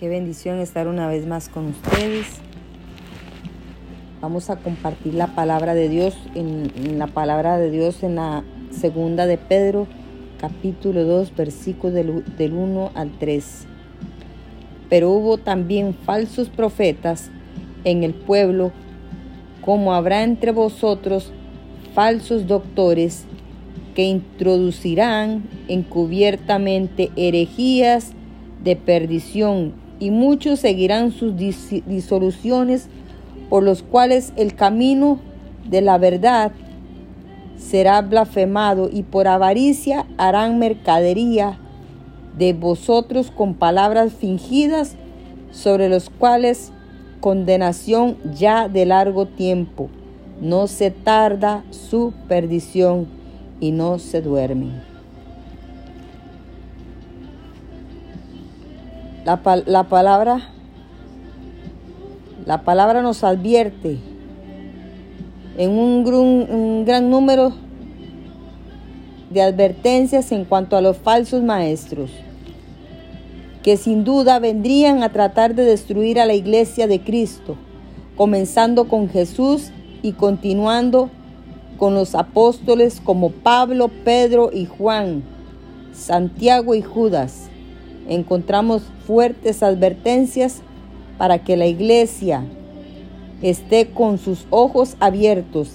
Qué bendición estar una vez más con ustedes. Vamos a compartir la palabra de Dios en, la palabra de Dios en la segunda de Pedro, capítulo 2, versículos del, del 1 al 3. Pero hubo también falsos profetas en el pueblo, como habrá entre vosotros falsos doctores que introducirán encubiertamente herejías de perdición y muchos seguirán sus disoluciones por los cuales el camino de la verdad será blasfemado y por avaricia harán mercadería de vosotros con palabras fingidas sobre los cuales condenación ya de largo tiempo. No se tarda su perdición y no se duermen. La, la, palabra la palabra nos advierte en un, un gran número de advertencias en cuanto a los falsos maestros, que sin duda vendrían a tratar de destruir a la iglesia de Cristo, comenzando con Jesús y continuando con los apóstoles como Pablo, Pedro y Juan, Santiago y Judas, encontramos fuertes advertencias para que la iglesia esté con sus ojos abiertos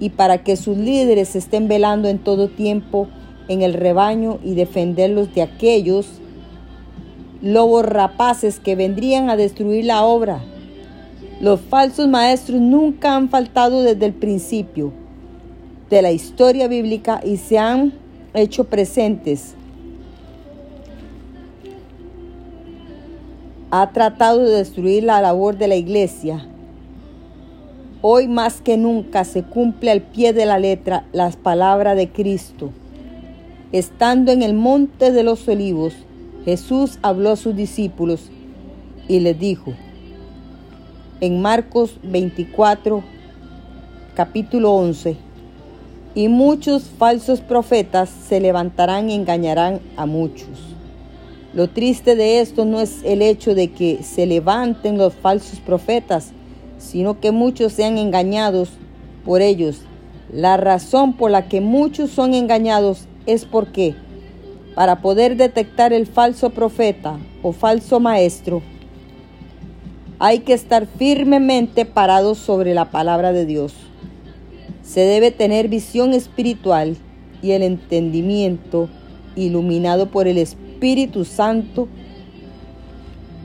y para que sus líderes estén velando en todo tiempo en el rebaño y defenderlos de aquellos lobos rapaces que vendrían a destruir la obra. Los falsos maestros nunca han faltado desde el principio de la historia bíblica y se han hecho presentes. Ha tratado de destruir la labor de la iglesia. Hoy más que nunca se cumple al pie de la letra las palabras de Cristo. Estando en el monte de los olivos, Jesús habló a sus discípulos y les dijo, en Marcos 24, capítulo 11, y muchos falsos profetas se levantarán y engañarán a muchos. Lo triste de esto no es el hecho de que se levanten los falsos profetas, sino que muchos sean engañados por ellos. La razón por la que muchos son engañados es porque para poder detectar el falso profeta o falso maestro, hay que estar firmemente parados sobre la palabra de Dios. Se debe tener visión espiritual y el entendimiento iluminado por el Espíritu Santo.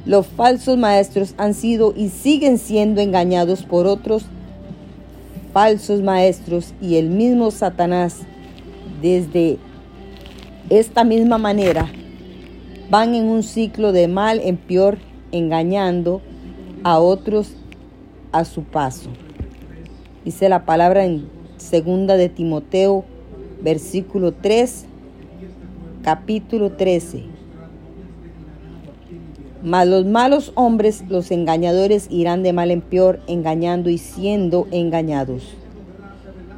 Los falsos maestros han sido y siguen siendo engañados por otros falsos maestros y el mismo Satanás desde esta misma manera van en un ciclo de mal en peor engañando a otros a su paso. Dice la palabra en segunda de Timoteo, versículo 3, capítulo 13. Mas los malos hombres, los engañadores, irán de mal en peor, engañando y siendo engañados.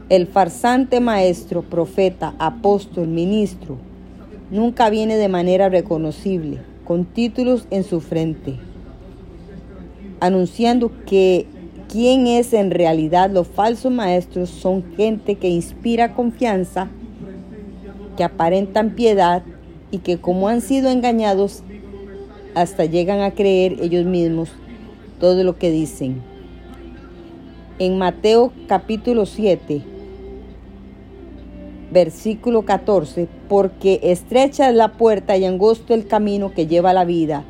El farsante maestro, profeta, apóstol, ministro, nunca viene de manera reconocible, con títulos en su frente, anunciando que quién es en realidad los falsos maestros son gente que inspira confianza, que aparentan piedad y que como han sido engañados, hasta llegan a creer ellos mismos todo lo que dicen. En Mateo capítulo 7, versículo 14, porque estrecha es la puerta y angosto el camino que lleva a la vida,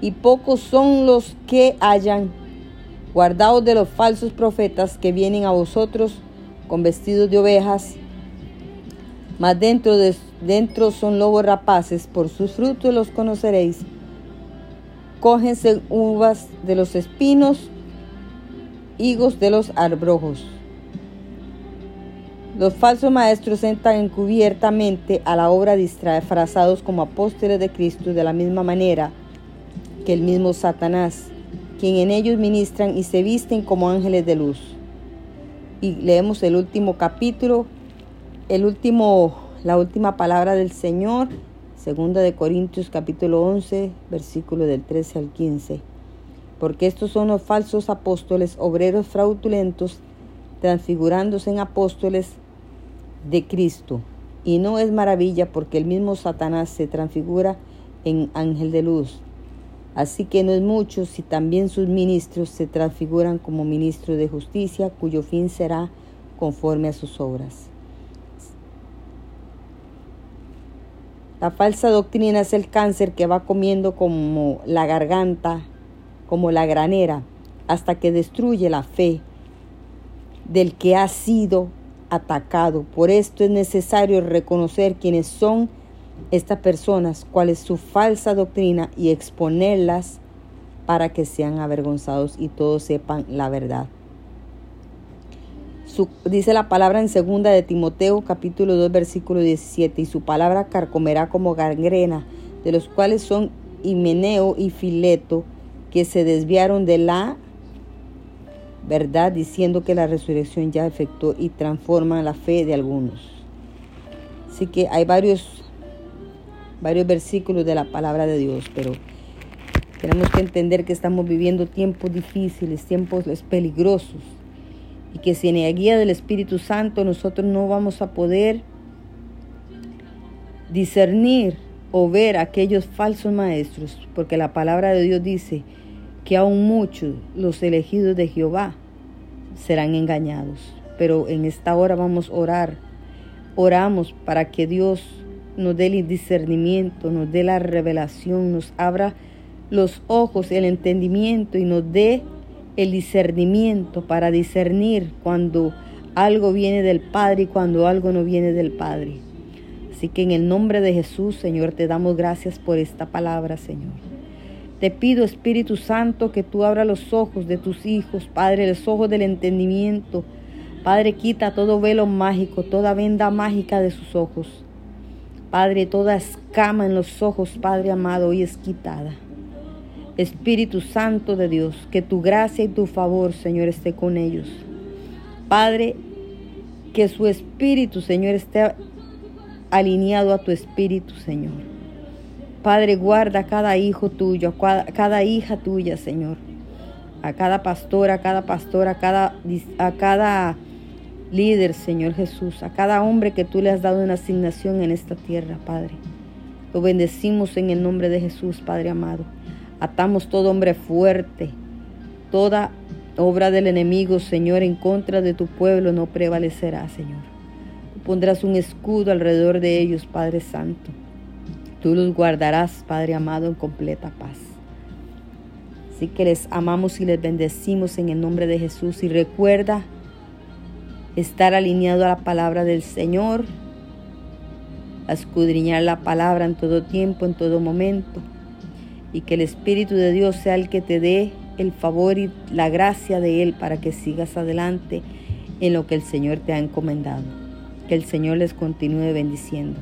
y pocos son los que hallan Guardaos de los falsos profetas que vienen a vosotros con vestidos de ovejas, mas dentro, de, dentro son lobos rapaces, por sus frutos los conoceréis. Cógense uvas de los espinos, higos de los arbrojos. Los falsos maestros entran encubiertamente a la obra disfrazados como apóstoles de Cristo de la misma manera que el mismo Satanás quien en ellos ministran y se visten como ángeles de luz. Y leemos el último capítulo, el último, la última palabra del Señor, Segunda de Corintios capítulo 11, versículo del 13 al 15. Porque estos son los falsos apóstoles, obreros fraudulentos, transfigurándose en apóstoles de Cristo. Y no es maravilla porque el mismo Satanás se transfigura en ángel de luz. Así que no es mucho si también sus ministros se transfiguran como ministros de justicia, cuyo fin será conforme a sus obras. La falsa doctrina es el cáncer que va comiendo como la garganta, como la granera, hasta que destruye la fe del que ha sido atacado. Por esto es necesario reconocer quiénes son estas personas, cuál es su falsa doctrina y exponerlas para que sean avergonzados y todos sepan la verdad. Dice la palabra en segunda de Timoteo capítulo 2 versículo 17 y su palabra carcomerá como gangrena de los cuales son Himeneo y Fileto que se desviaron de la verdad diciendo que la resurrección ya efectuó y transforma la fe de algunos. Así que hay varios varios versículos de la palabra de Dios, pero tenemos que entender que estamos viviendo tiempos difíciles, tiempos peligrosos, y que sin la guía del Espíritu Santo nosotros no vamos a poder discernir o ver aquellos falsos maestros, porque la palabra de Dios dice que aún muchos, los elegidos de Jehová, serán engañados. Pero en esta hora vamos a orar. Oramos para que Dios nos dé el discernimiento, nos dé la revelación, nos abra los ojos, el entendimiento y nos dé el discernimiento para discernir cuando algo viene del Padre y cuando algo no viene del Padre. Así que en el nombre de Jesús, Señor, te damos gracias por esta palabra, Señor. Te pido, Espíritu Santo, que tú abras los ojos de tus hijos, Padre, los ojos del entendimiento. Padre, quita todo velo mágico, toda venda mágica de sus ojos. Padre, toda escama en los ojos, Padre amado, hoy es quitada. Espíritu Santo de Dios, que tu gracia y tu favor, Señor, esté con ellos. Padre, que su espíritu, Señor, esté alineado a tu espíritu, Señor. Padre, guarda a cada hijo tuyo, a cada hija tuya, Señor. A cada pastora, a cada pastora, a cada, a cada líder, Señor Jesús, a cada hombre que tú le has dado una asignación en esta tierra, Padre. Lo bendecimos en el nombre de Jesús, Padre amado. Atamos todo hombre fuerte, toda obra del enemigo, Señor, en contra de tu pueblo no prevalecerá, Señor. Tú pondrás un escudo alrededor de ellos, Padre Santo. Tú los guardarás, Padre amado, en completa paz. Así que les amamos y les bendecimos en el nombre de Jesús. Y recuerda estar alineado a la palabra del Señor, escudriñar la palabra en todo tiempo, en todo momento, y que el Espíritu de Dios sea el que te dé el favor y la gracia de Él para que sigas adelante en lo que el Señor te ha encomendado. Que el Señor les continúe bendiciendo.